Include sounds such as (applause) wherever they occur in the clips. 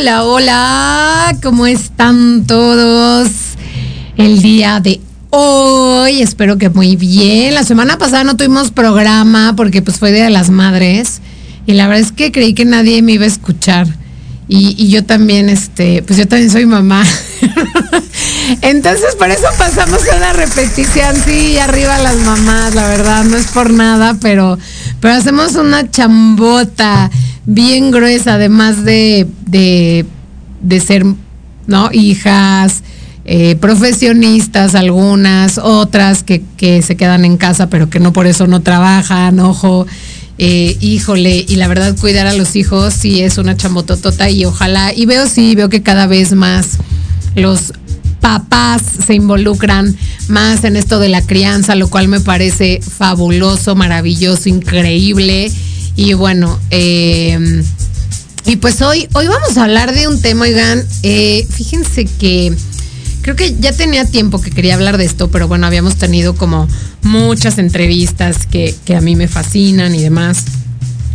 Hola, hola, ¿cómo están todos el día de hoy? Espero que muy bien. La semana pasada no tuvimos programa porque pues fue Día de las Madres y la verdad es que creí que nadie me iba a escuchar. Y, yo también, este, pues yo también soy mamá. (laughs) Entonces, por eso pasamos a una repetición. Sí, arriba las mamás, la verdad, no es por nada, pero, pero hacemos una chambota bien gruesa, además de, de, ser, ¿no? Hijas, eh, profesionistas, algunas, otras que, que, se quedan en casa, pero que no por eso no trabajan, ojo. Eh, híjole, y la verdad cuidar a los hijos sí es una chambototota y ojalá, y veo sí, veo que cada vez más los papás se involucran más en esto de la crianza, lo cual me parece fabuloso, maravilloso, increíble. Y bueno, eh, y pues hoy, hoy vamos a hablar de un tema, oigan, eh, fíjense que creo que ya tenía tiempo que quería hablar de esto, pero bueno, habíamos tenido como muchas entrevistas que, que a mí me fascinan y demás.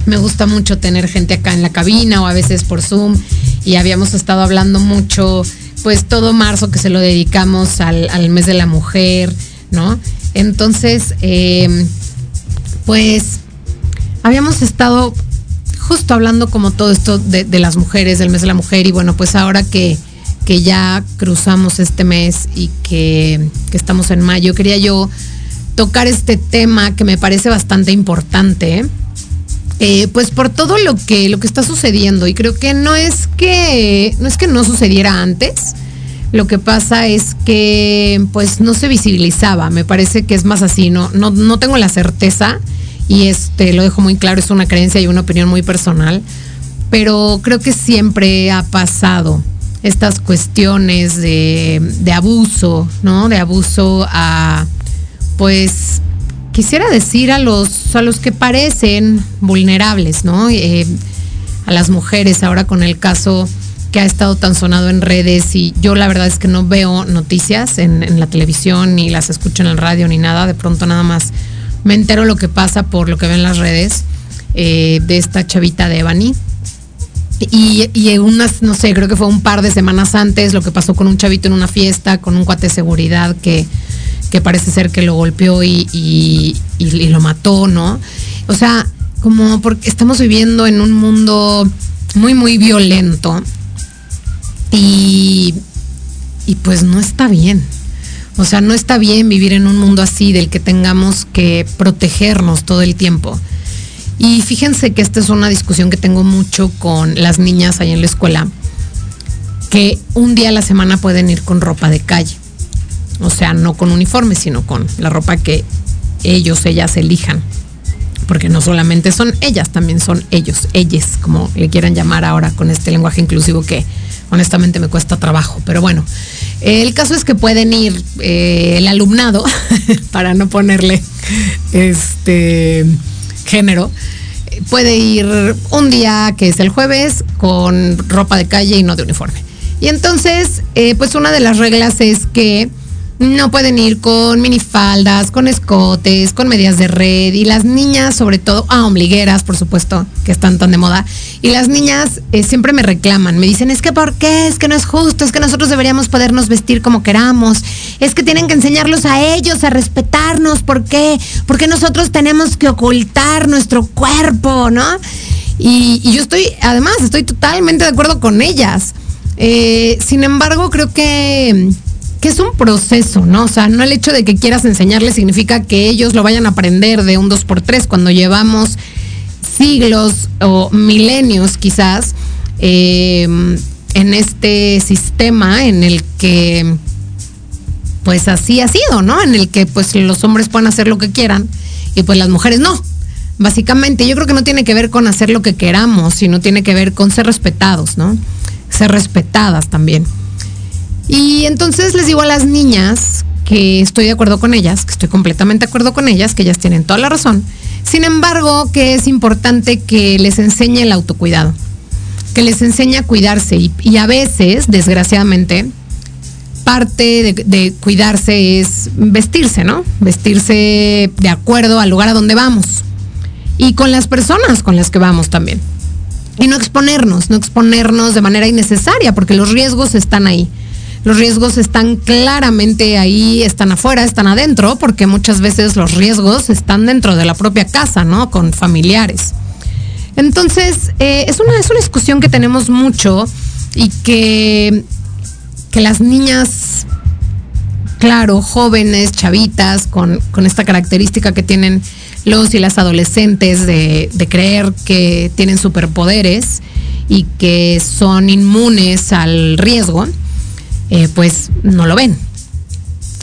Me gusta mucho tener gente acá en la cabina o a veces por Zoom y habíamos estado hablando mucho, pues todo marzo que se lo dedicamos al, al mes de la mujer, ¿no? Entonces, eh, pues habíamos estado justo hablando como todo esto de, las mujeres, del mes de la mujer, y bueno, pues ahora que, que ya cruzamos este mes y que, estamos en mayo, quería yo tocar este tema que me parece bastante importante. Eh, pues por todo lo que, lo que está sucediendo. Y creo que no es que no es que no sucediera antes. Lo que pasa es que pues no se visibilizaba. Me parece que es más así. No, no, no tengo la certeza y este lo dejo muy claro, es una creencia y una opinión muy personal, pero creo que siempre ha pasado estas cuestiones de, abuso, ¿no? De abuso a, pues, quisiera decir a los, a los que parecen vulnerables, ¿no? Eh, a las mujeres, ahora con el caso que ha estado tan sonado en redes y yo la verdad es que no veo noticias en, en la televisión, ni las escucho en el radio, ni nada, de pronto nada más me entero lo que pasa por lo que ven las redes eh, de esta chavita de Ebony. Y, y unas, no sé, creo que fue un par de semanas antes lo que pasó con un chavito en una fiesta, con un cuate de seguridad que, que parece ser que lo golpeó y, y, y, lo mató, ¿no? O sea, como porque estamos viviendo en un mundo muy, muy violento y, y pues no está bien. O sea, no está bien vivir en un mundo así del que tengamos que protegernos todo el tiempo. Y fíjense que esta es una discusión que tengo mucho con las niñas ahí en la escuela, que un día a la semana pueden ir con ropa de calle. O sea, no con uniforme, sino con la ropa que ellos, ellas elijan. Porque no solamente son ellas, también son ellos, ellas, como le quieran llamar ahora con este lenguaje inclusivo que honestamente me cuesta trabajo. Pero bueno, el caso es que pueden ir eh, el alumnado, (laughs) para no ponerle este género, puede ir un día que es el jueves con ropa de calle y no de uniforme. Y entonces, eh, pues una de las reglas es que no pueden ir con minifaldas, con escotes, con medias de red y las niñas sobre todo, ah, ombligueras por supuesto, que están tan de moda. Y las niñas eh, siempre me reclaman, me dicen, es que ¿por qué? Es que no es justo, es que nosotros deberíamos podernos vestir como queramos, es que tienen que enseñarlos a ellos a respetarnos, ¿por qué? Porque nosotros tenemos que ocultar nuestro cuerpo, ¿no? Y, yo estoy, además, estoy totalmente de acuerdo con ellas. Eh, sin embargo, creo que que es un proceso, ¿no? O sea, no el hecho de que quieras enseñarles significa que ellos lo vayan a aprender de un 2 por 3 cuando llevamos siglos o milenios quizás eh, en este sistema en el que pues así ha sido, ¿no? En el que pues los hombres pueden hacer lo que quieran y pues las mujeres no. Básicamente, yo creo que no tiene que ver con hacer lo que queramos, sino tiene que ver con ser respetados, ¿no? Ser respetadas también. Y entonces les digo a las niñas que estoy de acuerdo con ellas, que estoy completamente de acuerdo con ellas, que ellas tienen toda la razón. Sin embargo, que es importante que les enseñe el autocuidado, que les enseñe a cuidarse y, a veces, desgraciadamente, parte de, cuidarse es vestirse, ¿no? Vestirse de acuerdo al lugar a donde vamos y con las personas con las que vamos también. Y no exponernos, no exponernos de manera innecesaria, porque los riesgos están ahí. Los riesgos están claramente ahí, están afuera, están adentro, porque muchas veces los riesgos están dentro de la propia casa, ¿no? Con familiares. Entonces, eh, es, una, es una discusión que tenemos mucho y que que las niñas, claro, jóvenes, chavitas, con, esta característica que tienen los y las adolescentes de, creer que tienen superpoderes y que son inmunes al riesgo, eh, pues no lo ven.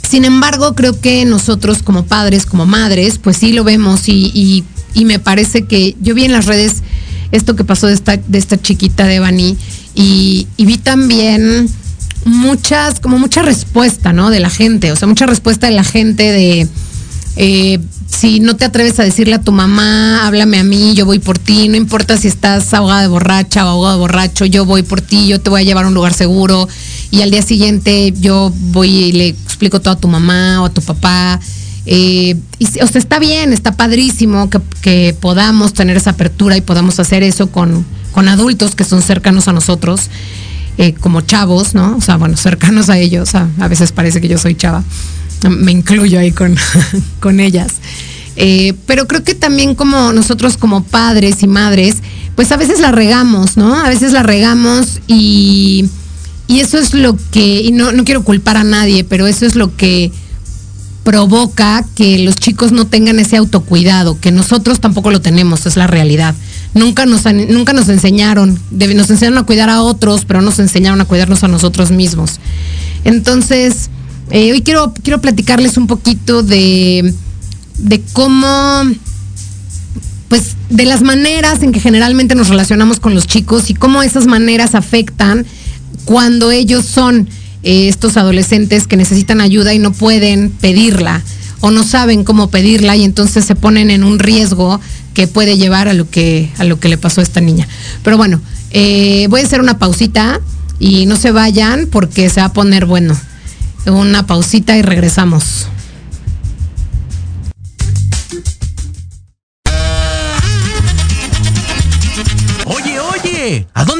Sin embargo, creo que nosotros como padres, como madres, pues sí lo vemos y, me parece que yo vi en las redes esto que pasó de esta, de esta chiquita de Bani y, vi también muchas, como mucha respuesta, ¿no? De la gente, o sea, mucha respuesta de la gente de, eh, si no te atreves a decirle a tu mamá, háblame a mí, yo voy por ti, no importa si estás ahogada de borracha o ahogado de borracho, yo voy por ti, yo te voy a llevar a un lugar seguro y al día siguiente yo voy y le explico todo a tu mamá o a tu papá. Eh, y, o sea, está bien, está padrísimo que, podamos tener esa apertura y podamos hacer eso con, con adultos que son cercanos a nosotros. Eh, como chavos, ¿no? O sea, bueno, cercanos a ellos, a, veces parece que yo soy chava, me incluyo ahí con, (laughs) con ellas. Eh, pero creo que también como nosotros como padres y madres, pues a veces la regamos, ¿no? A veces la regamos y, y eso es lo que, y no, no quiero culpar a nadie, pero eso es lo que provoca que los chicos no tengan ese autocuidado, que nosotros tampoco lo tenemos, es la realidad nunca nos, nunca nos enseñaron, nos enseñaron a cuidar a otros, pero nos enseñaron a cuidarnos a nosotros mismos. Entonces, eh, hoy quiero, quiero platicarles un poquito de, de cómo, pues, de las maneras en que generalmente nos relacionamos con los chicos y cómo esas maneras afectan cuando ellos son eh, estos adolescentes que necesitan ayuda y no pueden pedirla o no saben cómo pedirla y entonces se ponen en un riesgo que puede llevar a lo que, a lo que le pasó a esta niña. Pero bueno, eh, voy a hacer una pausita y no se vayan porque se va a poner bueno. Una pausita y regresamos. Oye, oye, ¿a dónde.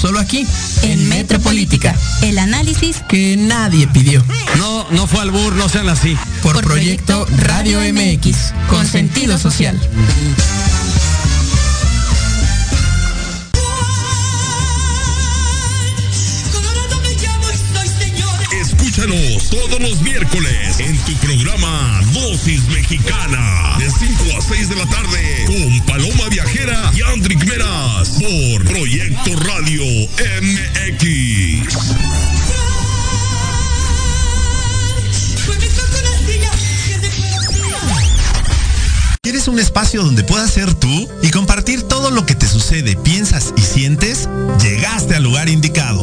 Solo aquí, en, Metropolítica, el análisis que nadie pidió. No, no fue al bur, no sean así. Por, proyecto, Radio MX, con sentido social. Todos los miércoles en tu programa Dosis Mexicana de 5 a 6 de la tarde con Paloma Viajera y Andrick Meras por Proyecto Radio MX. ¿Quieres un espacio donde puedas ser tú y compartir todo lo que te sucede, piensas y sientes? Llegaste al lugar indicado.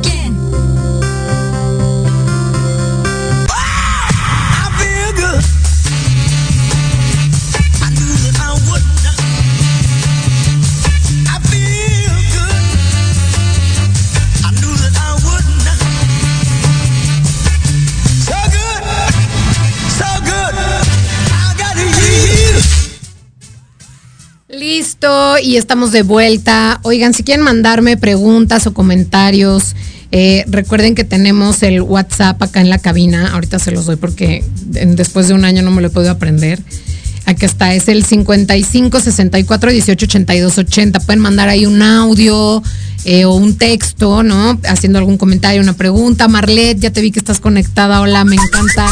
Y estamos de vuelta. Oigan, si quieren mandarme preguntas o comentarios, eh, recuerden que tenemos el WhatsApp acá en la cabina. Ahorita se los doy porque después de un año no me lo he podido aprender. Aquí está, es el 55 64 18 82 80. Pueden mandar ahí un audio eh, o un texto, ¿no? Haciendo algún comentario, una pregunta. Marlet, ya te vi que estás conectada. Hola, me encanta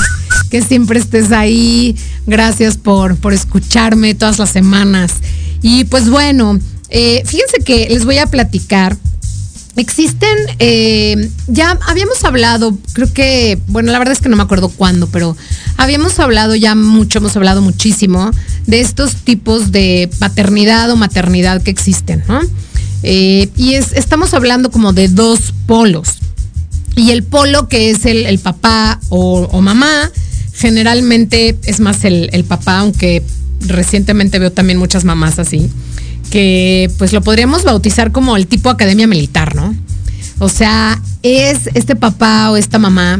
que siempre estés ahí. Gracias por, por escucharme todas las semanas. Y pues bueno, eh, fíjense que les voy a platicar. Existen, eh, ya habíamos hablado, creo que, bueno, la verdad es que no me acuerdo cuándo, pero habíamos hablado ya mucho, hemos hablado muchísimo de estos tipos de paternidad o maternidad que existen, ¿no? Eh, y es, estamos hablando como de dos polos. Y el polo que es el, papá o, mamá, generalmente es más el papá, aunque recientemente veo también muchas mamás así, que pues lo podríamos bautizar como el tipo academia militar, ¿no? O sea, es este papá o esta mamá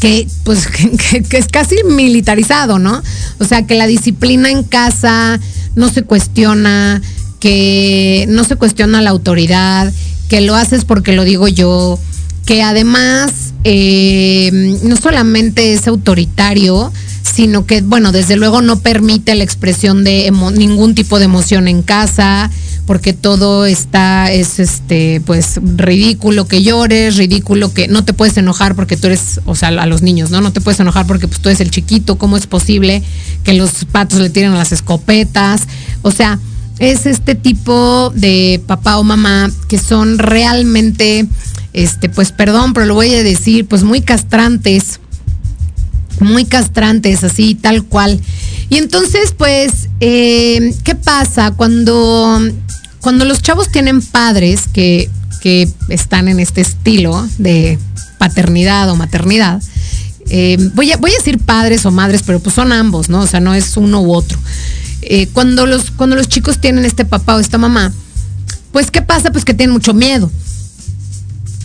que pues (laughs) que, es casi militarizado, ¿no? O sea, que la disciplina en casa no se cuestiona, que no se cuestiona la autoridad, que lo haces porque lo digo yo, que además eh, no solamente es autoritario, sino que, bueno, desde luego no permite la expresión de ningún tipo de emoción en casa, porque todo está, es este, pues ridículo que llores, ridículo que no te puedes enojar porque tú eres, o sea, a los niños, ¿no? No te puedes enojar porque pues tú eres el chiquito, ¿cómo es posible que los patos le tiren a las escopetas? O sea, es este tipo de papá o mamá que son realmente, este, pues perdón, pero lo voy a decir, pues muy castrantes, muy castrantes, así, tal cual. Y entonces, pues, eh, ¿qué pasa cuando, cuando los chavos tienen padres que, que están en este estilo de paternidad o maternidad? Eh, voy, a, voy a decir padres o madres, pero pues son ambos, ¿no? O sea, no es uno u otro. Eh, cuando, los, cuando los chicos tienen este papá o esta mamá, pues, ¿qué pasa? Pues que tienen mucho miedo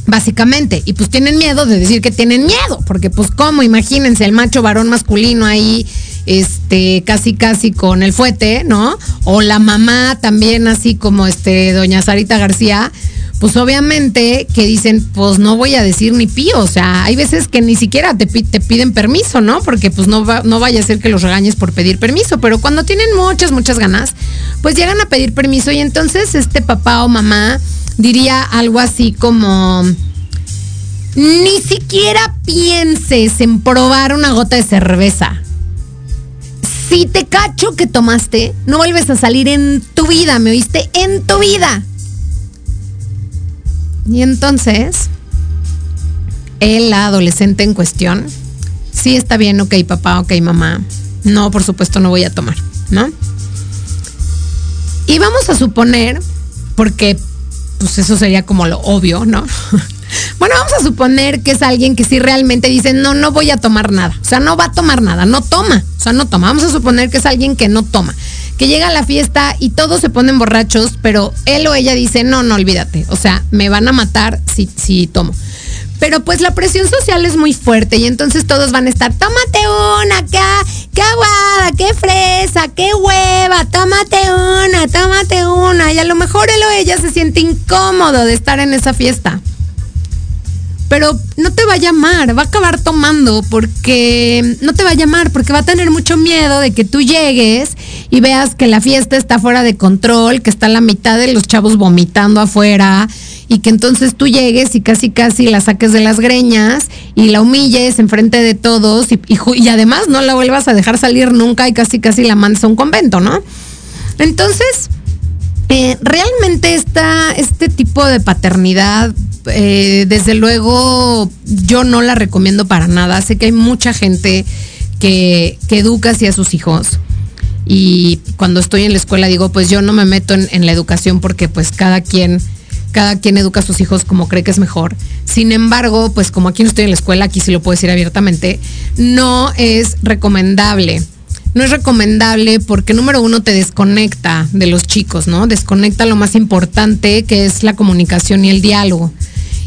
básicamente. Y pues tienen miedo de decir que tienen miedo, porque pues cómo, imagínense, el macho varón masculino ahí, este, casi casi con el fuete, ¿no? O la mamá también así como este, doña Sarita García, pues obviamente que dicen, pues no voy a decir ni pío, o sea, hay veces que ni siquiera te, te piden permiso, ¿no? Porque pues no, va, no vaya a ser que los regañes por pedir permiso, pero cuando tienen muchas, muchas ganas, pues llegan a pedir permiso y entonces este papá o mamá diría algo así como, ni siquiera pienses en probar una gota de cerveza. Si te cacho que tomaste, no vuelves a salir en tu vida, ¿me oíste? En tu vida. Y entonces, la adolescente en cuestión, sí está bien, ok, papá, ok, mamá. No, por supuesto no voy a tomar, ¿no? Y vamos a suponer, porque pues eso sería como lo obvio, ¿no? (laughs) Bueno, vamos a suponer que es alguien que sí realmente dice, no, no voy a tomar nada. O sea, no va a tomar nada, no toma. O sea, no toma. Vamos a suponer que es alguien que no toma. Que llega a la fiesta y todos se ponen borrachos, pero él o ella dice, no, no, olvídate. O sea, me van a matar si, si tomo. Pero pues la presión social es muy fuerte y entonces todos van a estar, tómate una acá, qué aguada, qué fresa, qué hueva, tómate una, tómate una. Y a lo mejor él o ella se siente incómodo de estar en esa fiesta. Pero no te va a llamar, va a acabar tomando porque no te va a llamar porque va a tener mucho miedo de que tú llegues y veas que la fiesta está fuera de control, que está la mitad de los chavos vomitando afuera y que entonces tú llegues y casi casi la saques de las greñas y la humilles enfrente de todos y, y y además no la vuelvas a dejar salir nunca y casi casi la mandes a un convento, ¿no? Entonces, eh, realmente esta, este tipo de paternidad, eh, desde luego, yo no la recomiendo para nada. Sé que hay mucha gente que, que educa así a sus hijos. Y cuando estoy en la escuela digo, pues yo no me meto en, en la educación porque pues cada quien cada quien educa a sus hijos como cree que es mejor. Sin embargo, pues como aquí no estoy en la escuela, aquí sí lo puedo decir abiertamente, no es recomendable. No es recomendable porque número uno te desconecta de los chicos, ¿no? Desconecta lo más importante que es la comunicación y el diálogo.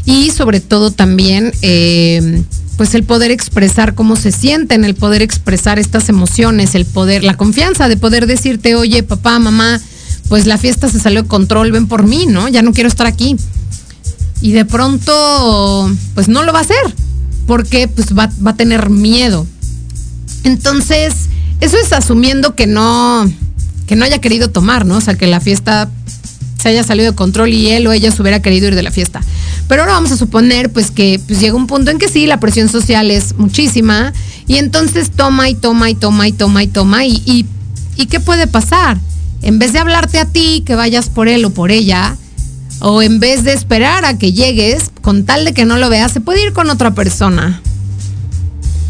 Y sobre todo también, eh, pues el poder expresar cómo se sienten, el poder expresar estas emociones, el poder, la confianza de poder decirte, oye, papá, mamá, pues la fiesta se salió de control, ven por mí, ¿no? Ya no quiero estar aquí. Y de pronto, pues no lo va a hacer, porque pues va, va a tener miedo. Entonces, eso es asumiendo que no, que no haya querido tomar, ¿no? O sea, que la fiesta se haya salido de control y él o ella se hubiera querido ir de la fiesta. Pero ahora vamos a suponer pues que pues, llega un punto en que sí, la presión social es muchísima y entonces toma y toma y toma y toma y toma y, y, y ¿qué puede pasar? En vez de hablarte a ti, que vayas por él o por ella, o en vez de esperar a que llegues, con tal de que no lo veas, se puede ir con otra persona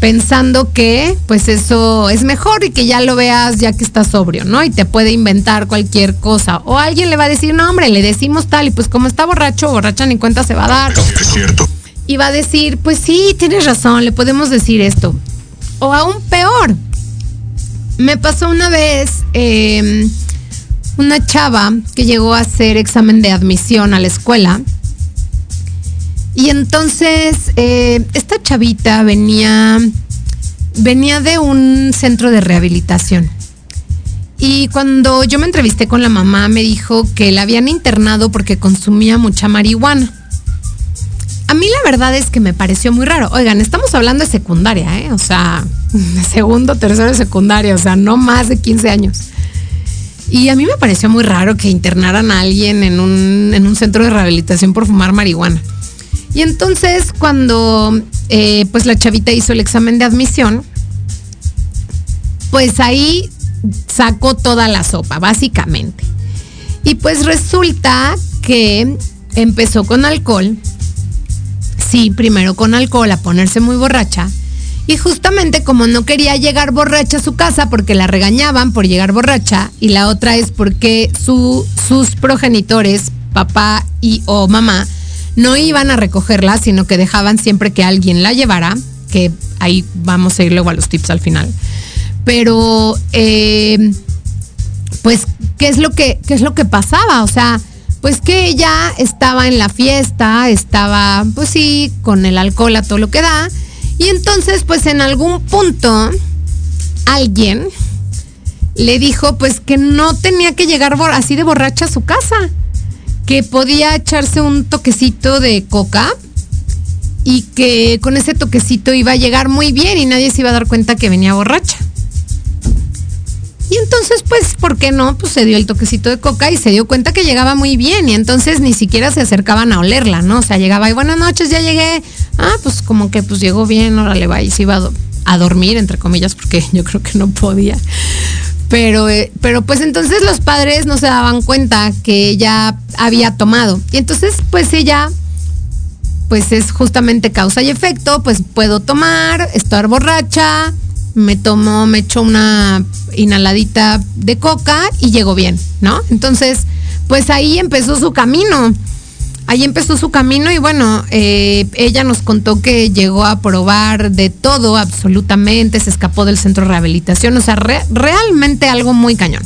pensando que pues eso es mejor y que ya lo veas ya que estás sobrio, ¿no? Y te puede inventar cualquier cosa. O alguien le va a decir, no, hombre, le decimos tal, y pues como está borracho, borracha ni cuenta se va a dar. Es cierto. Y va a decir, pues sí, tienes razón, le podemos decir esto. O aún peor, me pasó una vez eh, una chava que llegó a hacer examen de admisión a la escuela. Y entonces eh, esta chavita venía, venía de un centro de rehabilitación. Y cuando yo me entrevisté con la mamá, me dijo que la habían internado porque consumía mucha marihuana. A mí la verdad es que me pareció muy raro. Oigan, estamos hablando de secundaria, ¿eh? O sea, (laughs) segundo, tercero de secundaria, o sea, no más de 15 años. Y a mí me pareció muy raro que internaran a alguien en un, en un centro de rehabilitación por fumar marihuana. Y entonces cuando eh, pues la chavita hizo el examen de admisión, pues ahí sacó toda la sopa, básicamente. Y pues resulta que empezó con alcohol, sí, primero con alcohol a ponerse muy borracha. Y justamente como no quería llegar borracha a su casa porque la regañaban por llegar borracha, y la otra es porque su, sus progenitores, papá y o mamá, no iban a recogerla, sino que dejaban siempre que alguien la llevara, que ahí vamos a ir luego a los tips al final. Pero, eh, pues, ¿qué es lo que, qué es lo que pasaba? O sea, pues que ella estaba en la fiesta, estaba, pues sí, con el alcohol a todo lo que da. Y entonces, pues en algún punto, alguien le dijo, pues que no tenía que llegar así de borracha a su casa que podía echarse un toquecito de coca y que con ese toquecito iba a llegar muy bien y nadie se iba a dar cuenta que venía borracha. Y entonces, pues, ¿por qué no? Pues se dio el toquecito de coca y se dio cuenta que llegaba muy bien y entonces ni siquiera se acercaban a olerla, ¿no? O sea, llegaba y buenas noches, ya llegué. Ah, pues como que pues llegó bien, órale, va y se iba a, a dormir, entre comillas, porque (laughs) yo creo que no podía. Pero, eh, pero pues entonces los padres no se daban cuenta que ella había tomado. Y entonces pues ella, pues es justamente causa y efecto, pues puedo tomar, estar borracha, me tomo, me echo una inhaladita de coca y llego bien, ¿no? Entonces, pues ahí empezó su camino ahí empezó su camino y bueno, eh, ella nos contó que llegó a probar de todo absolutamente, se escapó del centro de rehabilitación, o sea, re- realmente algo muy cañón.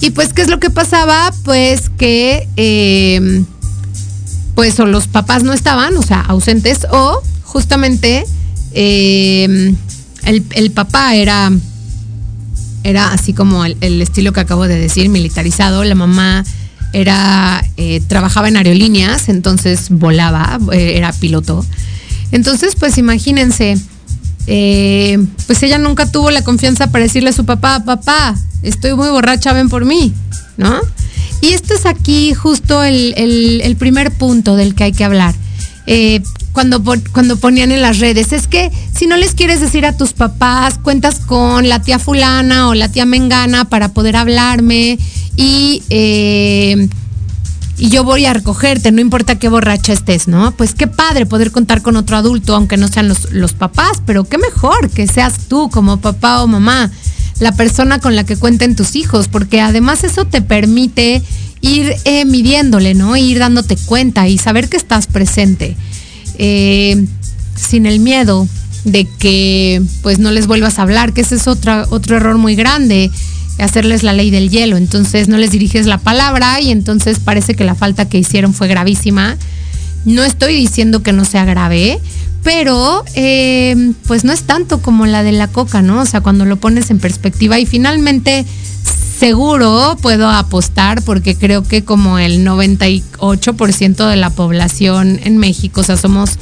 Y pues, ¿qué es lo que pasaba? Pues que, eh, pues o los papás no estaban, o sea, ausentes, o justamente eh, el, papá era era así como el estilo que acabo de decir, militarizado. La mamá era eh, trabajaba en aerolíneas, entonces volaba, eh, era piloto. Entonces, pues imagínense, eh, pues ella nunca tuvo la confianza para decirle a su papá, papá, estoy muy borracha, ven por mí, ¿no? Y este es aquí justo el, el- primer punto del que hay que hablar. Cuando, cuando ponían en las redes, es que si no les quieres decir a tus papás, cuentas con la tía fulana o la tía mengana para poder hablarme y, eh, y yo voy a recogerte, no importa qué borracha estés, ¿no? Pues qué padre poder contar con otro adulto, aunque no sean los, los papás, pero qué mejor que seas tú como papá o mamá, la persona con la que cuenten tus hijos, porque además eso te permite ir eh, midiéndole, ¿no? Ir dándote cuenta y saber que estás presente. Eh, sin el miedo de que pues no les vuelvas a hablar, que ese es otra, otro error muy grande, hacerles la ley del hielo. Entonces no les diriges la palabra y entonces parece que la falta que hicieron fue gravísima. No estoy diciendo que no sea grave, pero eh, pues no es tanto como la de la coca, ¿no? O sea, cuando lo pones en perspectiva y finalmente seguro puedo apostar porque creo que como el 98% de la población en México, o sea, somos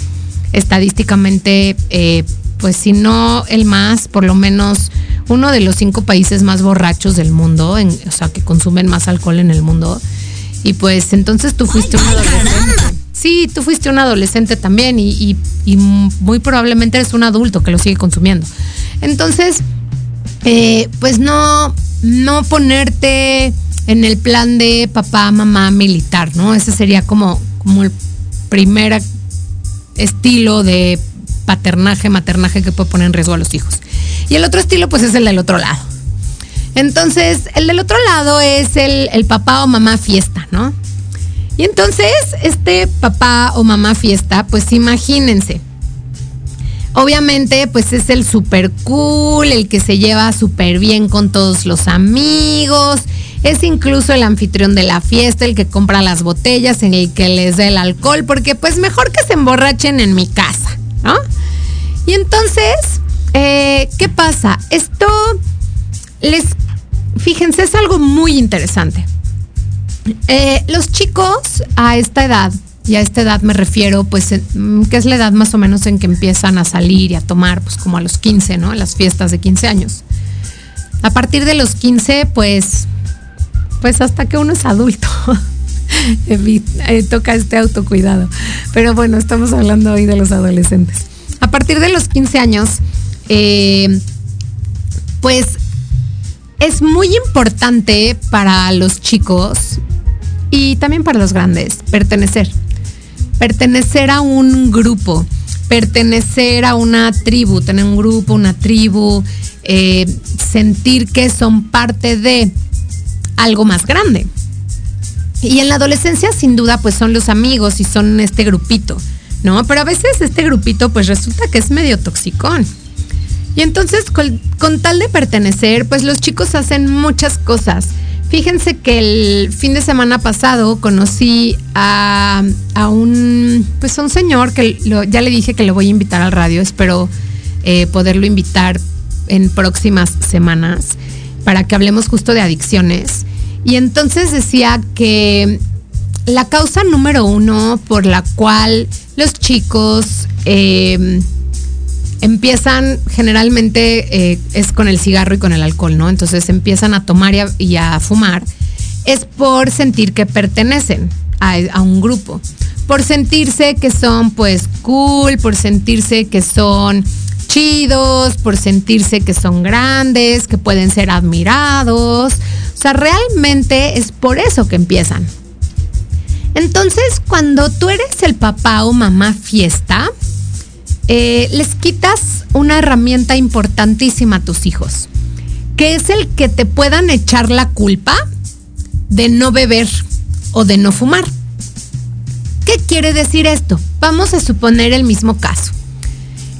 estadísticamente, eh, pues si no el más, por lo menos uno de los cinco países más borrachos del mundo, en, o sea, que consumen más alcohol en el mundo. Y pues entonces tú fuiste un adolescente. Sí, tú fuiste un adolescente también y, y, y muy probablemente eres un adulto que lo sigue consumiendo. Entonces, eh, pues no, no ponerte en el plan de papá, mamá, militar, ¿no? Ese sería como, como el primer estilo de paternaje, maternaje que puede poner en riesgo a los hijos. Y el otro estilo, pues es el del otro lado. Entonces, el del otro lado es el, papá o mamá fiesta, ¿no? Y entonces, este papá o mamá fiesta, pues imagínense. Obviamente, pues es el super cool, el que se lleva súper bien con todos los amigos. Es incluso el anfitrión de la fiesta, el que compra las botellas, en el que les da el alcohol, porque pues mejor que se emborrachen en mi casa, ¿no? Y entonces, eh, ¿qué pasa? Esto les, fíjense, es algo muy interesante. Eh, los chicos a esta edad, y a esta edad me refiero, pues, que es la edad más o menos en que empiezan a salir y a tomar, pues como a los 15, ¿no? Las fiestas de 15 años. A partir de los 15, pues, pues hasta que uno es adulto. (laughs) toca este autocuidado. Pero bueno, estamos hablando hoy de los adolescentes. A partir de los 15 años, eh, pues es muy importante para los chicos y también para los grandes pertenecer. Pertenecer a un grupo, pertenecer a una tribu, tener un grupo, una tribu, eh, sentir que son parte de algo más grande. Y en la adolescencia, sin duda, pues son los amigos y son este grupito, ¿no? Pero a veces este grupito, pues resulta que es medio toxicón. Y entonces, con, tal de pertenecer, pues los chicos hacen muchas cosas. Fíjense que el fin de semana pasado conocí a, a un, pues a un señor que lo, ya le dije que le voy a invitar al radio. Espero eh, poderlo invitar en próximas semanas para que hablemos justo de adicciones. Y entonces decía que la causa número uno por la cual los chicos eh, empiezan generalmente eh, es con el cigarro y con el alcohol, ¿no? Entonces empiezan a tomar y a, fumar, es por sentir que pertenecen a, a, un grupo, por sentirse que son pues cool, por sentirse que son chidos, por sentirse que son grandes, que pueden ser admirados. O sea, realmente es por eso que empiezan. Entonces, cuando tú eres el papá o mamá fiesta, eh, les quitas una herramienta importantísima a tus hijos, que es el que te puedan echar la culpa de no beber o de no fumar. ¿Qué quiere decir esto? Vamos a suponer el mismo caso.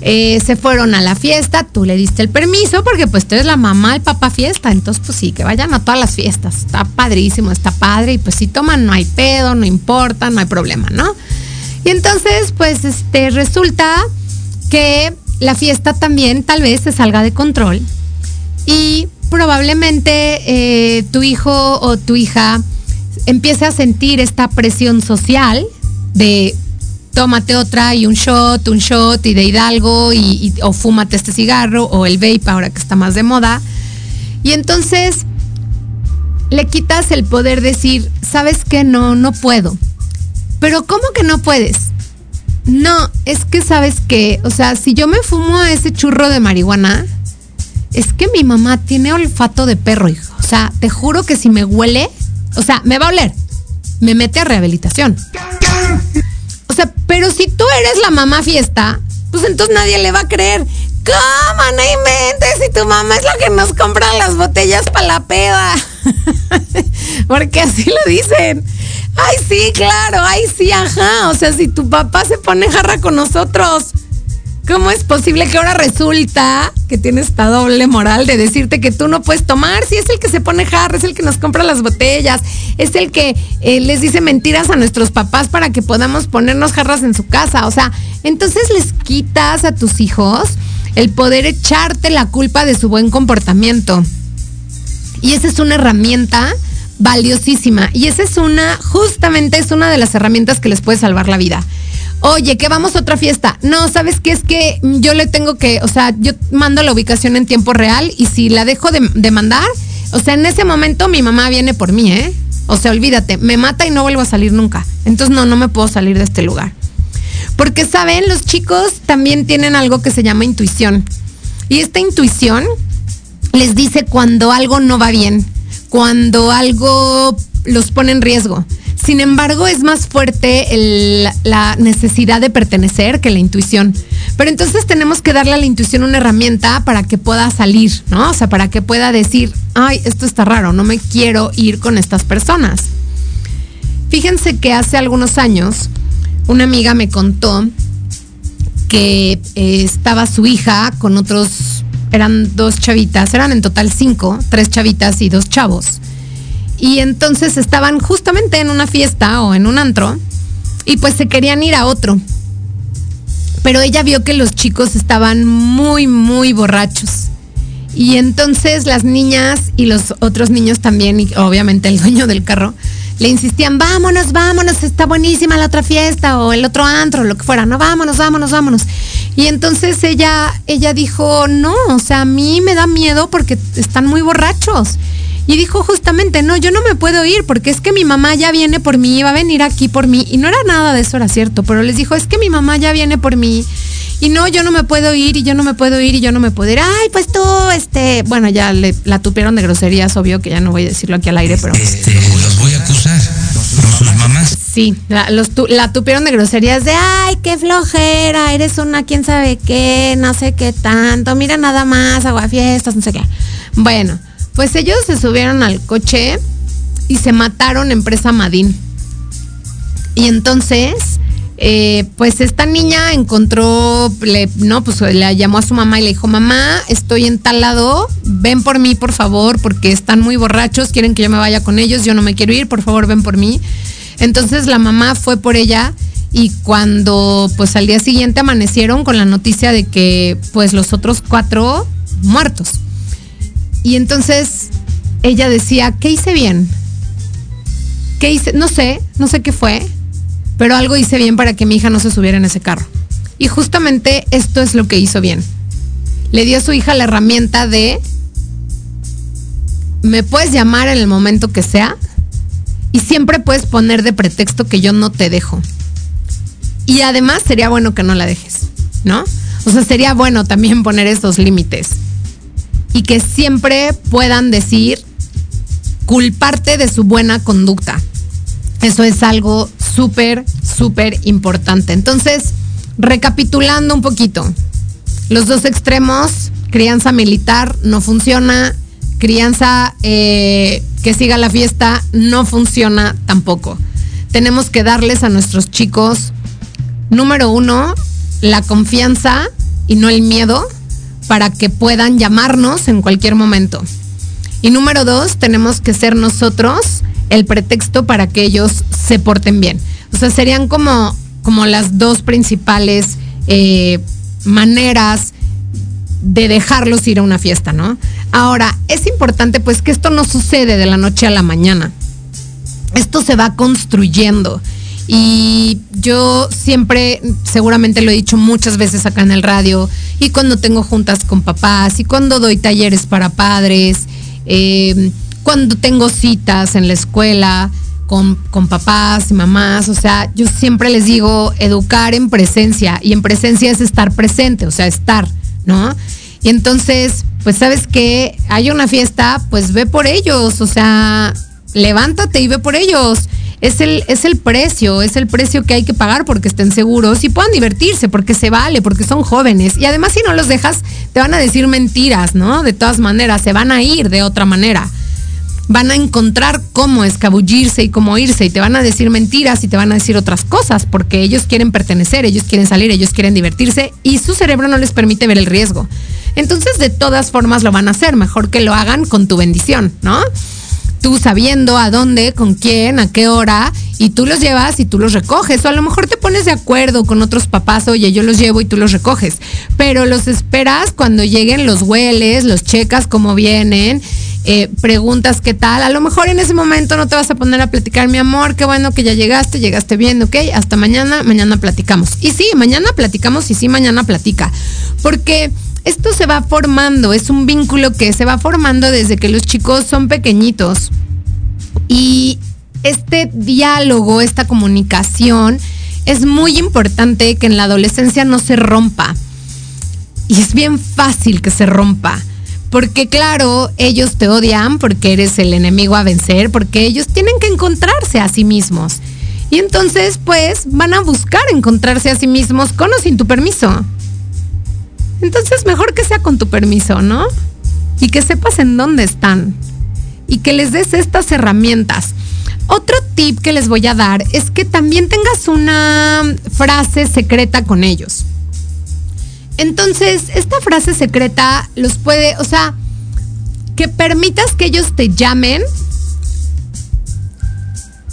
Eh, se fueron a la fiesta, tú le diste el permiso porque pues tú eres la mamá, el papá fiesta, entonces pues sí, que vayan a todas las fiestas, está padrísimo, está padre y pues si toman no hay pedo, no importa, no hay problema, ¿no? Y entonces pues este resulta que la fiesta también tal vez se salga de control y probablemente eh, tu hijo o tu hija empiece a sentir esta presión social de tómate otra y un shot, un shot y de Hidalgo y, o fúmate este cigarro o el vape ahora que está más de moda. Y entonces le quitas el poder decir, ¿sabes qué? No, no puedo. Pero ¿cómo que no puedes? No, es que sabes que, o sea, si yo me fumo ese churro de marihuana, es que mi mamá tiene olfato de perro, hijo. O sea, te juro que si me huele, O sea, me va a oler. Me mete a rehabilitación. O sea, pero si tú eres la mamá fiesta, pues entonces nadie le va a creer. ¿Cómo no inventes si tu mamá es la que nos compra las botellas para la peda? (laughs) Porque así lo dicen. Ay, sí, claro, ay, sí, ajá. O sea, si tu papá se pone jarra con nosotros, ¿cómo es posible que ahora resulta que tienes esta doble moral de decirte que tú no puedes tomar? Si es el que se pone jarra, es el que nos compra las botellas, es el que eh, les dice mentiras a nuestros papás para que podamos ponernos jarras en su casa. O sea, entonces les quitas a tus hijos el poder echarte la culpa de su buen comportamiento. Y esa es una herramienta valiosísima. Y esa es una, justamente es una de las herramientas que les puede salvar la vida. Oye, que vamos a otra fiesta. No, ¿sabes qué? Es que yo le tengo que, o sea, yo mando la ubicación en tiempo real y si la dejo de, de mandar, o sea, en ese momento mi mamá viene por mí, ¿eh? O sea, olvídate, me mata y no vuelvo a salir nunca. Entonces, no, no me puedo salir de este lugar. Porque, ¿saben? Los chicos también tienen algo que se llama intuición. Y esta intuición les dice cuando algo no va bien, cuando algo los pone en riesgo. Sin embargo, es más fuerte la necesidad de pertenecer que la intuición. Pero entonces tenemos que darle a la intuición una herramienta para que pueda salir, ¿no? O sea, para que pueda decir, ay, esto está raro, no me quiero ir con estas personas. Fíjense que hace algunos años una amiga me contó que eh, estaba su hija con otros, eran dos chavitas, eran en total cinco, tres chavitas y dos chavos. Y entonces estaban justamente en una fiesta o en un antro y pues se querían ir a otro. Pero ella vio que los chicos estaban muy, muy borrachos. Y entonces las niñas y los otros niños también, y obviamente el dueño del carro, le insistían, vámonos, vámonos, está buenísima la otra fiesta o el otro antro, lo que fuera, no, vámonos, vámonos, vámonos. Y entonces ella, ella dijo, no, o sea, a mí me da miedo porque están muy borrachos. Y dijo justamente, no, yo no me puedo ir porque es que mi mamá ya viene por mí, va a venir aquí por mí. Y no era nada de eso, era cierto, pero les dijo, es que mi mamá ya viene por mí. Y no, yo no me puedo ir y yo no me puedo ir y yo no me puedo ir. Ay, pues tú, este, bueno, ya le, la tupieron de groserías, obvio que ya no voy a decirlo aquí al aire, pero... Este, acusar. Sus mamás. Sí, la, los tu- la tupieron de groserías de, ay, qué flojera, eres una quién sabe qué, no sé qué tanto, mira nada más, aguafiestas, no sé qué. Bueno, pues ellos se subieron al coche y se mataron en Presa Madín. Y entonces, eh, pues esta niña encontró, no, pues le llamó a su mamá y le dijo, mamá, estoy en tal lado, ven por mí, por favor, porque están muy borrachos, quieren que yo me vaya con ellos, yo no me quiero ir, por favor, ven por mí. Entonces la mamá fue por ella y cuando pues al día siguiente amanecieron con la noticia de que pues los otros cuatro muertos. Y entonces ella decía, ¿qué hice bien? ¿Qué hice? No sé, no sé qué fue, pero algo hice bien para que mi hija no se subiera en ese carro. Y justamente esto es lo que hizo bien. Le dio a su hija la herramienta de, me puedes llamar en el momento que sea y siempre puedes poner de pretexto que yo no te dejo. Y además sería bueno que no la dejes, ¿no? O sea, sería bueno también poner esos límites. Y que siempre puedan decir, culparte de su buena conducta. Eso es algo súper, súper importante. Entonces, recapitulando un poquito, los dos extremos, crianza militar no funciona, crianza eh, que siga la fiesta no funciona tampoco. Tenemos que darles a nuestros chicos, número uno, la confianza y no el miedo para que puedan llamarnos en cualquier momento. Y número dos, tenemos que ser nosotros el pretexto para que ellos se porten bien. O sea, serían como, como las dos principales eh, maneras de dejarlos ir a una fiesta, ¿no? Ahora, es importante pues que esto no sucede de la noche a la mañana. Esto se va construyendo. Y yo siempre, seguramente lo he dicho muchas veces acá en el radio, y cuando tengo juntas con papás, y cuando doy talleres para padres, eh, cuando tengo citas en la escuela con, con papás y mamás, o sea, yo siempre les digo educar en presencia, y en presencia es estar presente, o sea, estar, ¿no? Y entonces, pues sabes que hay una fiesta, pues ve por ellos, o sea, levántate y ve por ellos. Es el, es el precio, es el precio que hay que pagar porque estén seguros y puedan divertirse, porque se vale, porque son jóvenes. Y además si no los dejas, te van a decir mentiras, ¿no? De todas maneras, se van a ir de otra manera. Van a encontrar cómo escabullirse y cómo irse y te van a decir mentiras y te van a decir otras cosas porque ellos quieren pertenecer, ellos quieren salir, ellos quieren divertirse y su cerebro no les permite ver el riesgo. Entonces, de todas formas lo van a hacer, mejor que lo hagan con tu bendición, ¿no? tú sabiendo a dónde, con quién, a qué hora, y tú los llevas y tú los recoges. O a lo mejor te pones de acuerdo con otros papás, oye, yo los llevo y tú los recoges. Pero los esperas cuando lleguen, los hueles, los checas cómo vienen, eh, preguntas qué tal. A lo mejor en ese momento no te vas a poner a platicar, mi amor, qué bueno que ya llegaste, llegaste bien, ok, hasta mañana, mañana platicamos. Y sí, mañana platicamos y sí, mañana platica. Porque esto se va formando, es un vínculo que se va formando desde que los chicos son pequeñitos. Y este diálogo, esta comunicación, es muy importante que en la adolescencia no se rompa. Y es bien fácil que se rompa. Porque claro, ellos te odian porque eres el enemigo a vencer, porque ellos tienen que encontrarse a sí mismos. Y entonces, pues, van a buscar encontrarse a sí mismos con o sin tu permiso. Entonces, mejor que sea con tu permiso, ¿no? Y que sepas en dónde están. Y que les des estas herramientas. Otro tip que les voy a dar es que también tengas una frase secreta con ellos. Entonces, esta frase secreta los puede, o sea, que permitas que ellos te llamen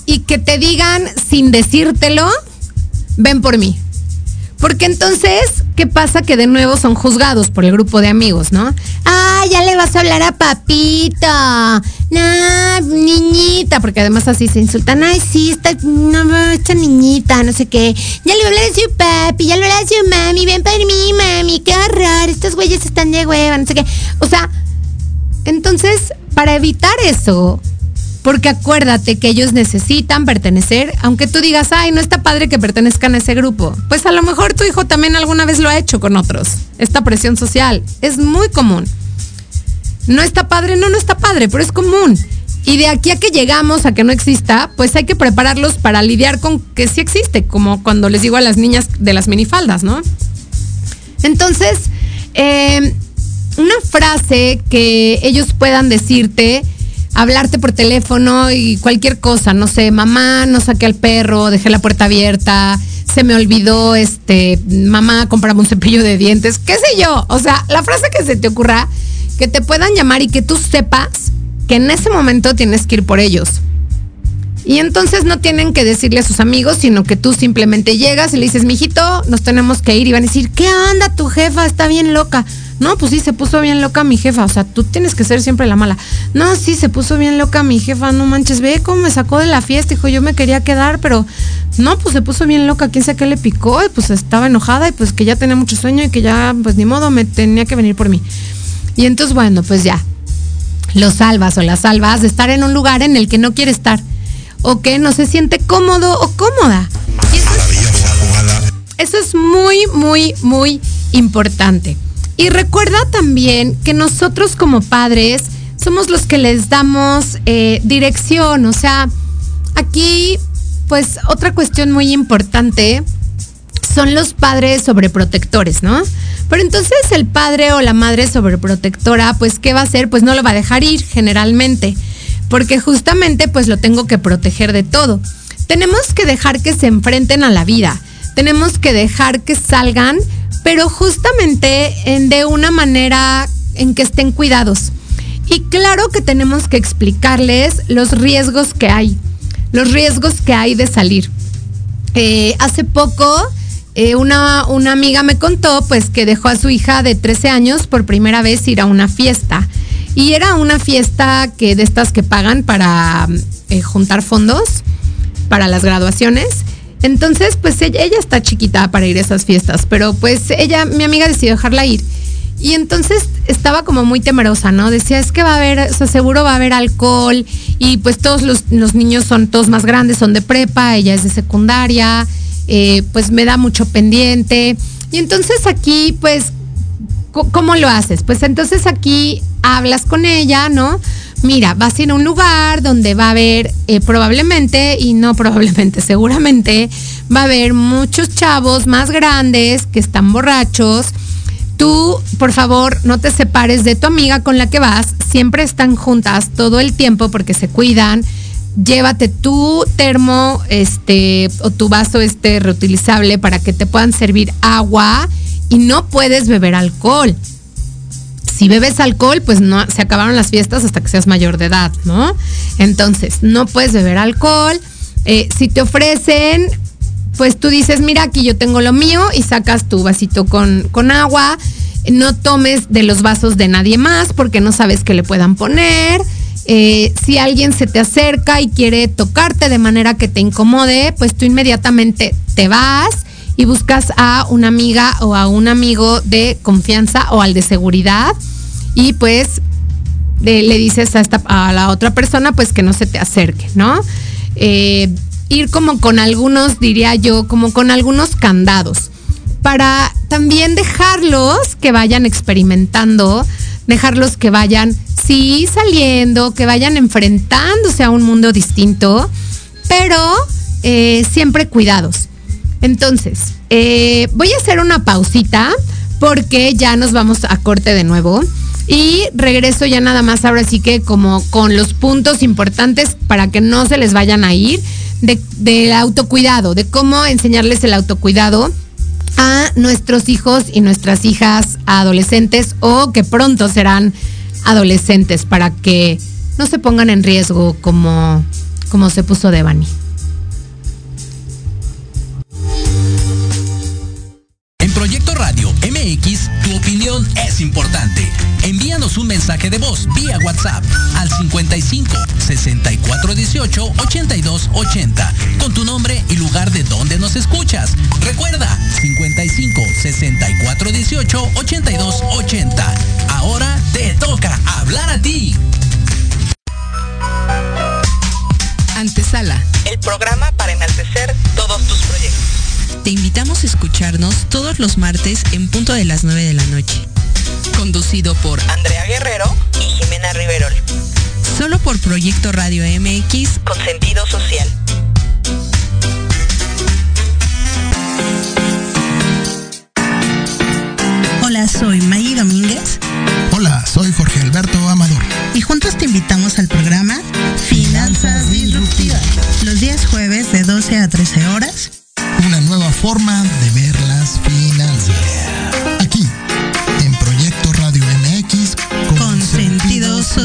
y que te digan sin decírtelo, ven por mí. Porque entonces, ¿qué pasa? Que de nuevo son juzgados por el grupo de amigos, ¿no? Ah, ya le vas a hablar a papito. No, niñita, porque además así se insultan. Ay, sí, esta, esta niñita, no sé qué. Ya le voy a hablar a su papi, ya le voy a hablar a su mami, ven para mí, mami, qué horror, estos güeyes están de hueva, no sé qué. O sea, entonces, para evitar eso, porque acuérdate que ellos necesitan pertenecer, aunque tú digas, ay, no está padre que pertenezcan a ese grupo. Pues a lo mejor tu hijo también alguna vez lo ha hecho con otros. Esta presión social es muy común. No está padre, no, no está padre, pero es común. Y de aquí a que llegamos a que no exista, pues hay que prepararlos para lidiar con que sí existe, como cuando les digo a las niñas de las minifaldas, ¿no? Entonces, eh, una frase que ellos puedan decirte, hablarte por teléfono y cualquier cosa, no sé, mamá, no saqué al perro, dejé la puerta abierta, se me olvidó, este, mamá, comprame un cepillo de dientes, qué sé yo, o sea, la frase que se te ocurra, que te puedan llamar y que tú sepas que en ese momento tienes que ir por ellos. Y entonces no tienen que decirle a sus amigos, sino que tú simplemente llegas y le dices, mijito, nos tenemos que ir. Y van a decir, ¿qué onda tu jefa? Está bien loca. No, pues sí, se puso bien loca mi jefa. O sea, tú tienes que ser siempre la mala. No, sí, se puso bien loca mi jefa. No manches, ve cómo me sacó de la fiesta. Dijo, yo me quería quedar, pero no, pues se puso bien loca. ¿Quién sabe qué le picó? Y pues estaba enojada y pues que ya tenía mucho sueño y que ya, pues ni modo, me tenía que venir por mí. Y entonces, bueno, pues ya. Lo salvas o la salvas de estar en un lugar en el que no quiere estar. O que no se siente cómodo o cómoda. eso es muy, muy, muy importante. Y recuerda también que nosotros como padres somos los que les damos eh, dirección. O sea, aquí, pues otra cuestión muy importante son los padres sobreprotectores, ¿no? Pero entonces el padre o la madre sobreprotectora, pues, ¿qué va a hacer? Pues no lo va a dejar ir generalmente, porque justamente pues lo tengo que proteger de todo. Tenemos que dejar que se enfrenten a la vida, tenemos que dejar que salgan pero justamente en, de una manera en que estén cuidados. Y claro que tenemos que explicarles los riesgos que hay, los riesgos que hay de salir. Eh, hace poco eh, una, una, amiga me contó pues que dejó a su hija de 13 años por primera vez ir a una fiesta. Y era una fiesta que de estas que pagan para eh, juntar fondos para las graduaciones. Entonces, pues ella, está chiquita para ir a esas fiestas, pero pues ella, mi amiga decidió dejarla ir. Y entonces estaba como muy temerosa, ¿no? Decía, es que va a haber, o sea, seguro va a haber alcohol y pues todos los, niños son todos más grandes, son de prepa, ella es de secundaria, eh, pues me da mucho pendiente. Y entonces aquí, pues, ¿cómo lo haces? Pues entonces aquí hablas con ella, ¿no? Mira, vas a ir a un lugar donde va a haber eh, probablemente, y no probablemente, (laughs) seguramente, va a haber muchos chavos más grandes que están borrachos. Tú, por favor, no te separes de tu amiga con la que vas. Siempre están juntas todo el tiempo porque se cuidan. Llévate tu termo, este, o tu vaso este reutilizable para que te puedan servir agua y no puedes beber alcohol si bebes alcohol, pues no, se acabaron las fiestas hasta que seas mayor de edad, ¿no? Entonces, no puedes beber alcohol. Eh, si te ofrecen, pues tú dices, mira, aquí yo tengo lo mío y sacas tu vasito con, con agua. No tomes de los vasos de nadie más porque no sabes qué le puedan poner. Eh, si alguien se te acerca y quiere tocarte de manera que te incomode, pues tú inmediatamente te vas y buscas a una amiga o a un amigo de confianza o al de seguridad y pues le dices a, esta, a la otra persona pues que no se te acerque, ¿no? Eh, ir como con algunos, diría yo, como con algunos candados para también dejarlos que vayan experimentando, dejarlos que vayan, sí, saliendo, que vayan enfrentándose a un mundo distinto, pero eh, siempre cuidados. Entonces, eh, voy a hacer una pausita porque ya nos vamos a corte de nuevo. Y regreso ya nada más ahora sí que como con los puntos importantes para que no se les vayan a ir del autocuidado, de cómo enseñarles el autocuidado a nuestros hijos y nuestras hijas adolescentes o que pronto serán adolescentes para que no se pongan en riesgo como, como se puso Devani. Envíanos un mensaje de voz vía WhatsApp al 55 64 18 82 80 con tu nombre y lugar de donde nos escuchas. Recuerda 55 64 18 82 80. Ahora te toca hablar a ti. Antesala, el programa para enaltecer todos tus proyectos. Te invitamos a escucharnos todos los martes en punto de las 9 de la noche conducido por Andrea Guerrero y Jimena Riverol. Solo por Proyecto Radio MX con sentido social. Hola, soy Maggie Domínguez. Hola, soy Jorge Alberto Amador. Y juntos te invitamos al programa Finanzas Disruptivas. Los días jueves de 12 a 13 horas. Una nueva forma de ver las finanzas.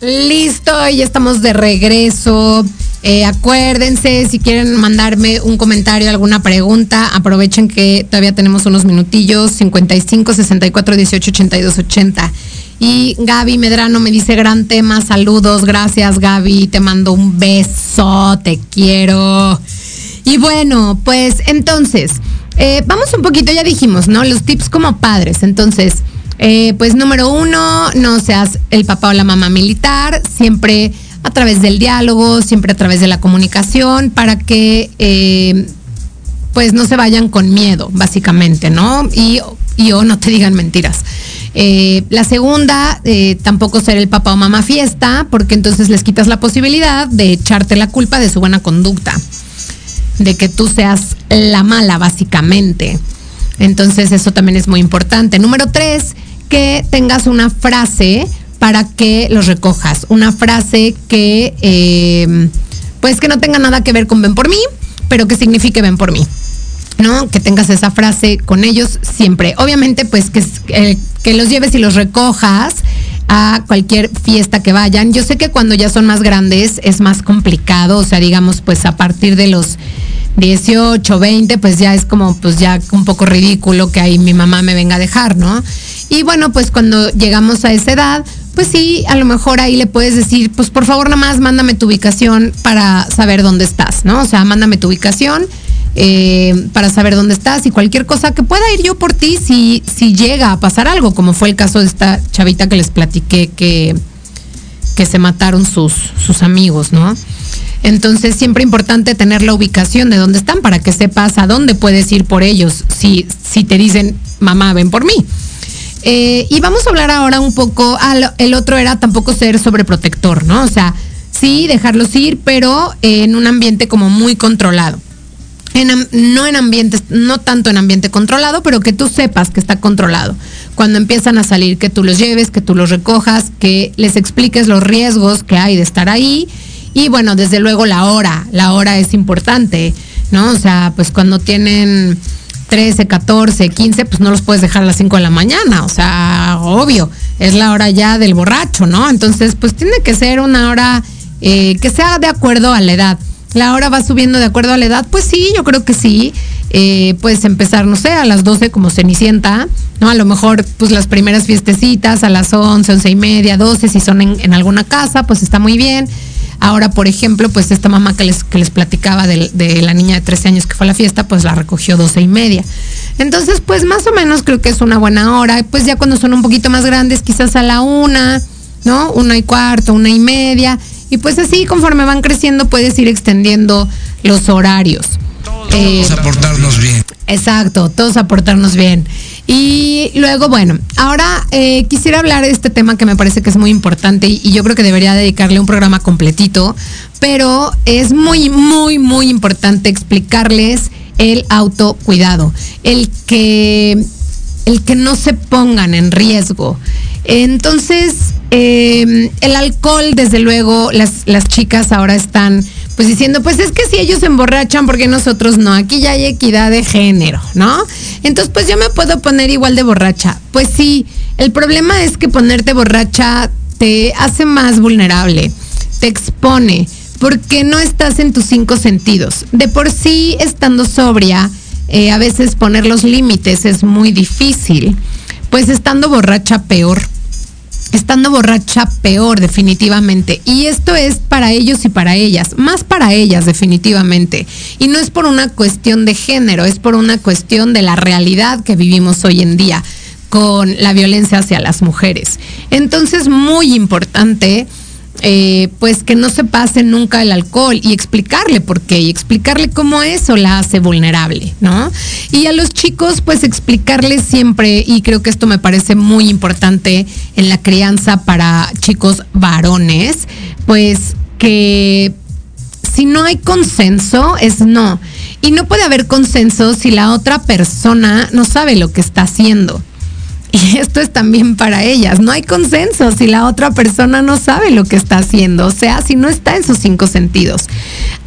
Listo, ya estamos de regreso. Eh, acuérdense, si quieren mandarme un comentario, alguna pregunta, aprovechen que todavía tenemos unos minutillos, 55 64 18 82 80. Y Gaby Medrano me dice gran tema, saludos, gracias Gaby, te mando un beso, te quiero. Y bueno, pues entonces, eh, vamos un poquito, ya dijimos, ¿no? Los tips como padres. Entonces, eh, pues número uno, no seas el papá o la mamá militar, siempre a través del diálogo, siempre a través de la comunicación, para que eh, pues no se vayan con miedo, básicamente, ¿no? Y, o no te digan mentiras. Eh, la segunda, tampoco ser el papá o mamá fiesta, porque entonces les quitas la posibilidad de echarte la culpa de su buena conducta, de que tú seas la mala, básicamente. Entonces eso también es muy importante. Número tres, que tengas una frase para que los recojas, una frase que em, pues que no tenga nada que ver con ven por mí, pero que signifique ven por mí. ¿no? Que tengas esa frase con ellos siempre. Obviamente, pues que, que los lleves y los recojas a cualquier fiesta que vayan. Yo sé que cuando ya son más grandes es más complicado, o sea, digamos, pues a partir de los 18, 20, pues ya es como, pues ya un poco ridículo que ahí mi mamá me venga a dejar, ¿no? Y bueno, pues cuando llegamos a esa edad, pues sí, a lo mejor ahí le puedes decir, pues por favor, nada más mándame tu ubicación para saber dónde estás, ¿no? O sea, mándame tu ubicación eh, para saber dónde estás y cualquier cosa que pueda ir yo por ti si, si llega a pasar algo, como fue el caso de esta chavita que les platiqué que, que se mataron sus, sus amigos, ¿no? Entonces siempre importante tener la ubicación de dónde están para que sepas a dónde puedes ir por ellos si, si te dicen, mamá, ven por mí. Eh, y vamos a hablar ahora un poco, el otro era tampoco ser sobreprotector, ¿no? O sea, sí, dejarlos ir, pero en un ambiente como muy controlado no en ambientes, no tanto en ambiente controlado, pero que tú sepas que está controlado. Cuando empiezan a salir, que tú los lleves, que tú los recojas, que les expliques los riesgos que hay de estar ahí. Y bueno, desde luego la hora, la hora es importante, ¿no? O sea, pues cuando tienen 13, 14, 15, pues no los puedes dejar a las 5 de la mañana, o sea, obvio, es la hora ya del borracho, ¿no? Entonces, pues tiene que ser una hora eh, que sea de acuerdo a la edad la hora va subiendo de acuerdo a la edad, pues sí, yo creo que sí. Eh, puedes empezar, no sé, a las 12 como Cenicienta, ¿no? A lo mejor, pues las primeras fiestecitas a las 11, 11 y media, 12, si son en, alguna casa, pues está muy bien. Ahora, por ejemplo, pues esta mamá que les, que les platicaba de, de, la niña de 13 años que fue a la fiesta, pues la recogió 12 y media. Entonces, pues más o menos creo que es una buena hora. Pues ya cuando son un poquito más grandes, quizás a la una, ¿no? Una y cuarto, una y media y pues así, conforme van creciendo, puedes ir extendiendo los horarios. Todos eh, aportarnos bien. Exacto, todos aportarnos bien. Y luego, bueno, ahora eh, quisiera hablar de este tema que me parece que es muy importante y, y, yo creo que debería dedicarle un programa completito, pero es muy, muy, muy importante explicarles el autocuidado, el que, el que no se pongan en riesgo. Entonces, eh, el alcohol, desde luego, las, las chicas ahora están pues diciendo, pues es que si ellos se emborrachan, porque nosotros no? Aquí ya hay equidad de género, ¿no? Entonces, pues yo me puedo poner igual de borracha. Pues sí, el problema es que ponerte borracha te hace más vulnerable, te expone, porque no estás en tus cinco sentidos. De por sí, estando sobria, eh, a veces poner los límites es muy difícil, pues estando borracha peor estando borracha peor definitivamente. Y esto es para ellos y para ellas, más para ellas definitivamente. Y no es por una cuestión de género, es por una cuestión de la realidad que vivimos hoy en día con la violencia hacia las mujeres. Entonces, muy importante eh, pues que no se pase nunca el alcohol y explicarle por qué y explicarle cómo eso la hace vulnerable, ¿no? Y a los chicos, pues explicarles siempre, y creo que esto me parece muy importante en la crianza para chicos varones, pues que si no hay consenso, es no. Y no puede haber consenso si la otra persona no sabe lo que está haciendo. Y (laughs) esto es también para ellas. No hay consenso si la otra persona no sabe lo que está haciendo, o sea, si no está en sus cinco sentidos.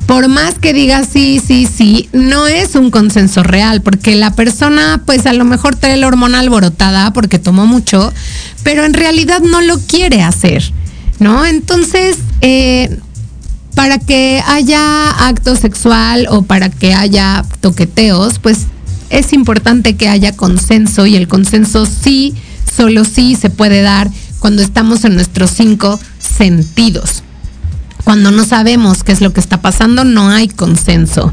Por más que diga sí, sí, sí, no es un consenso real, porque la persona pues a lo mejor trae la hormona alborotada porque tomó mucho, pero en realidad no lo quiere hacer, ¿no? Entonces, eh, para que haya acto sexual o para que haya toqueteos, pues es importante que haya consenso y el consenso sí, solo sí se puede dar cuando estamos en nuestros cinco sentidos. Cuando no sabemos qué es lo que está pasando, no hay consenso.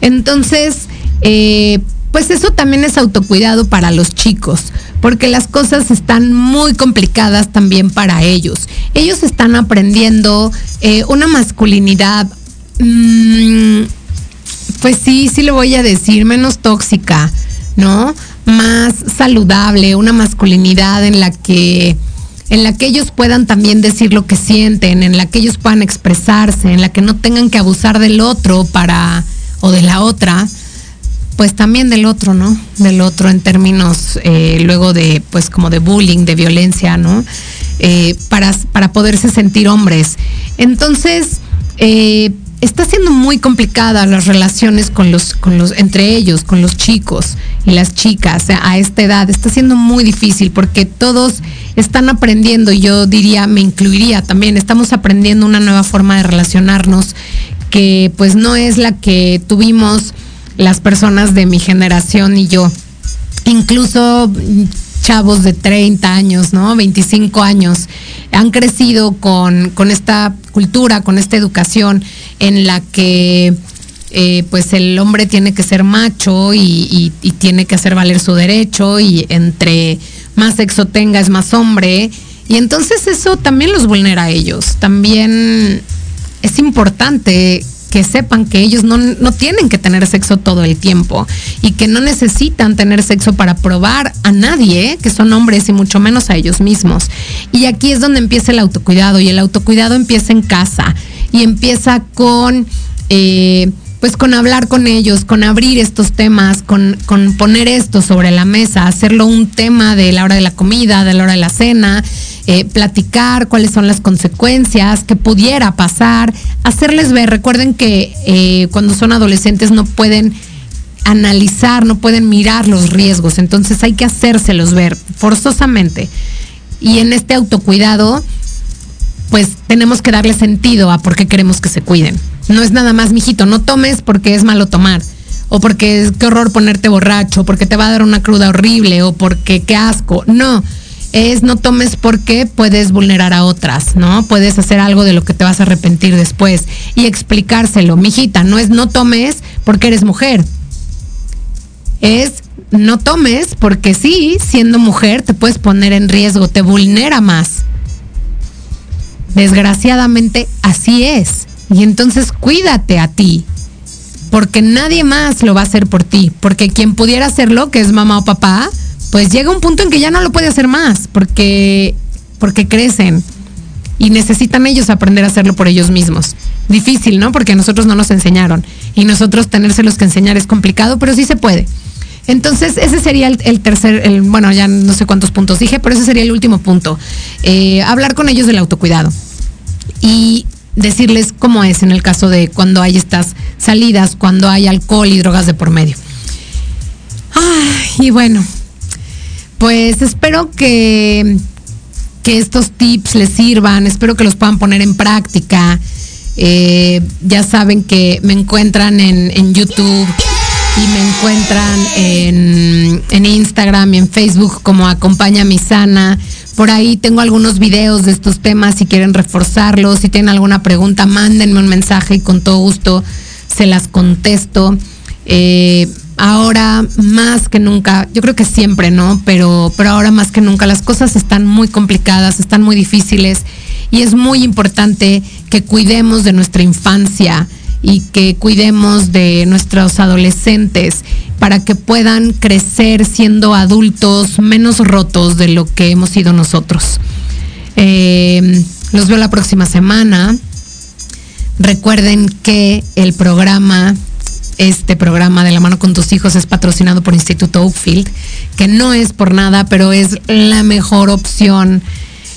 Entonces, eh, pues eso también es autocuidado para los chicos, porque las cosas están muy complicadas también para ellos. Ellos están aprendiendo eh, una masculinidad mmm, pues sí, sí lo voy a decir, menos tóxica, ¿no? Más saludable, una masculinidad en la que en la que ellos puedan también decir lo que sienten, en la que ellos puedan expresarse, en la que no tengan que abusar del otro para o de la otra, pues también del otro, ¿no? Del otro en términos eh, luego de, pues como de bullying, de violencia, ¿no? Eh, para, para poderse sentir hombres. Entonces, eh, está siendo muy complicada las relaciones con los, con los, entre ellos, con los chicos y las chicas a esta edad. Está siendo muy difícil porque todos están aprendiendo, yo diría, me incluiría también, estamos aprendiendo una nueva forma de relacionarnos que pues no es la que tuvimos las personas de mi generación y yo. Incluso chavos de 30 años, ¿no? 25 años, han crecido con, esta cultura, con esta educación en la que eh, pues el hombre tiene que ser macho y, y, tiene que hacer valer su derecho y entre más sexo tenga es más hombre. Y entonces eso también los vulnera a ellos. También es importante que sepan que ellos no, tienen que tener sexo todo el tiempo y que no necesitan tener sexo para probar a nadie, que son hombres y mucho menos a ellos mismos. Y aquí es donde empieza el autocuidado y el autocuidado empieza en casa y empieza con... Eh, pues con hablar con ellos, con abrir estos temas, con, con, poner esto sobre la mesa, hacerlo un tema de la hora de la comida, de la hora de la cena, eh, platicar cuáles son las consecuencias, que pudiera pasar, hacerles ver, recuerden que eh, cuando son adolescentes no pueden analizar, no pueden mirar los riesgos, entonces hay que hacérselos ver forzosamente. Y en este autocuidado, pues tenemos que darle sentido a por qué queremos que se cuiden. No es nada más, mijito, no tomes porque es malo tomar. O porque es qué horror ponerte borracho, porque te va a dar una cruda horrible, o porque qué asco. No, es no tomes porque puedes vulnerar a otras, ¿no? Puedes hacer algo de lo que te vas a arrepentir después. Y explicárselo, mijita, no es no tomes porque eres mujer. Es no tomes porque sí, siendo mujer te puedes poner en riesgo, te vulnera más. Desgraciadamente así es. Y entonces cuídate a ti, porque nadie más lo va a hacer por ti, porque quien pudiera hacerlo, que es mamá o papá, pues llega un punto en que ya no lo puede hacer más, porque, porque crecen y necesitan ellos aprender a hacerlo por ellos mismos. Difícil, ¿no? Porque nosotros no nos enseñaron y nosotros tenérselos que enseñar es complicado, pero sí se puede. Entonces, ese sería el, tercer, el, bueno, ya no sé cuántos puntos dije, pero ese sería el último punto. Eh, hablar con ellos del autocuidado. Y decirles cómo es en el caso de cuando hay estas salidas, cuando hay alcohol y drogas de por medio. y bueno, pues espero que, que estos tips les sirvan, espero que los puedan poner en práctica. Eh, ya saben que me encuentran en, en YouTube y me encuentran en, en, Instagram y en Facebook como Acompaña mi Sana. Por ahí tengo algunos videos de estos temas si quieren reforzarlos. Si tienen alguna pregunta, mándenme un mensaje y con todo gusto se las contesto. Eh, ahora más que nunca, yo creo que siempre, ¿no? Pero, pero ahora más que nunca las cosas están muy complicadas, están muy difíciles y es muy importante que cuidemos de nuestra infancia y que cuidemos de nuestros adolescentes para que puedan crecer siendo adultos menos rotos de lo que hemos sido nosotros. Eh, los veo la próxima semana. Recuerden que el programa, este programa de la mano con tus hijos es patrocinado por Instituto Oakfield, que no es por nada, pero es la mejor opción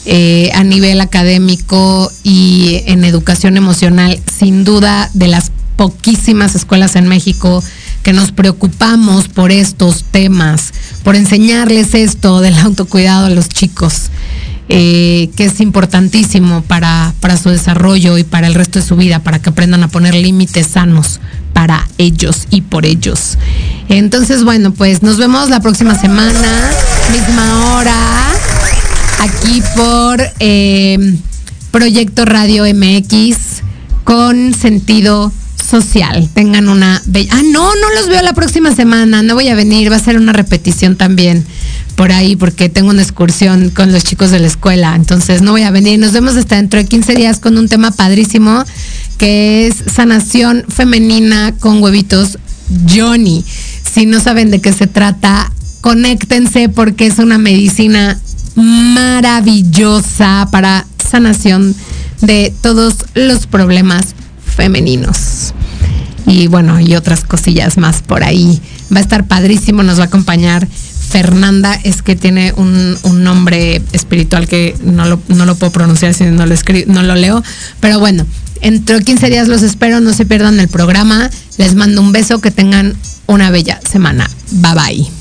eh, a nivel académico y en educación emocional, sin duda de las poquísimas escuelas en México que nos preocupamos por estos temas, por enseñarles esto del autocuidado a los chicos, eh, que es importantísimo para, para su desarrollo y para el resto de su vida, para que aprendan a poner límites sanos para ellos y por ellos. Entonces, bueno, pues nos vemos la próxima semana, misma hora, aquí por eh, Proyecto Radio MX con sentido social. Tengan una bella. Ah, no, no los veo la próxima semana. No voy a venir. Va a ser una repetición también por ahí porque tengo una excursión con los chicos de la escuela. Entonces no voy a venir. Nos vemos hasta dentro de 15 días con un tema padrísimo que es sanación femenina con huevitos Johnny. Si no saben de qué se trata, conéctense porque es una medicina maravillosa para sanación de todos los problemas femeninos. Y bueno, y otras cosillas más por ahí. Va a estar padrísimo, nos va a acompañar Fernanda, es que tiene un, nombre espiritual que no lo, no lo puedo pronunciar si no lo, escribo, no lo leo. Pero bueno, Entre 15 días los espero, no se pierdan el programa. Les mando un beso, que tengan una bella semana. Bye bye.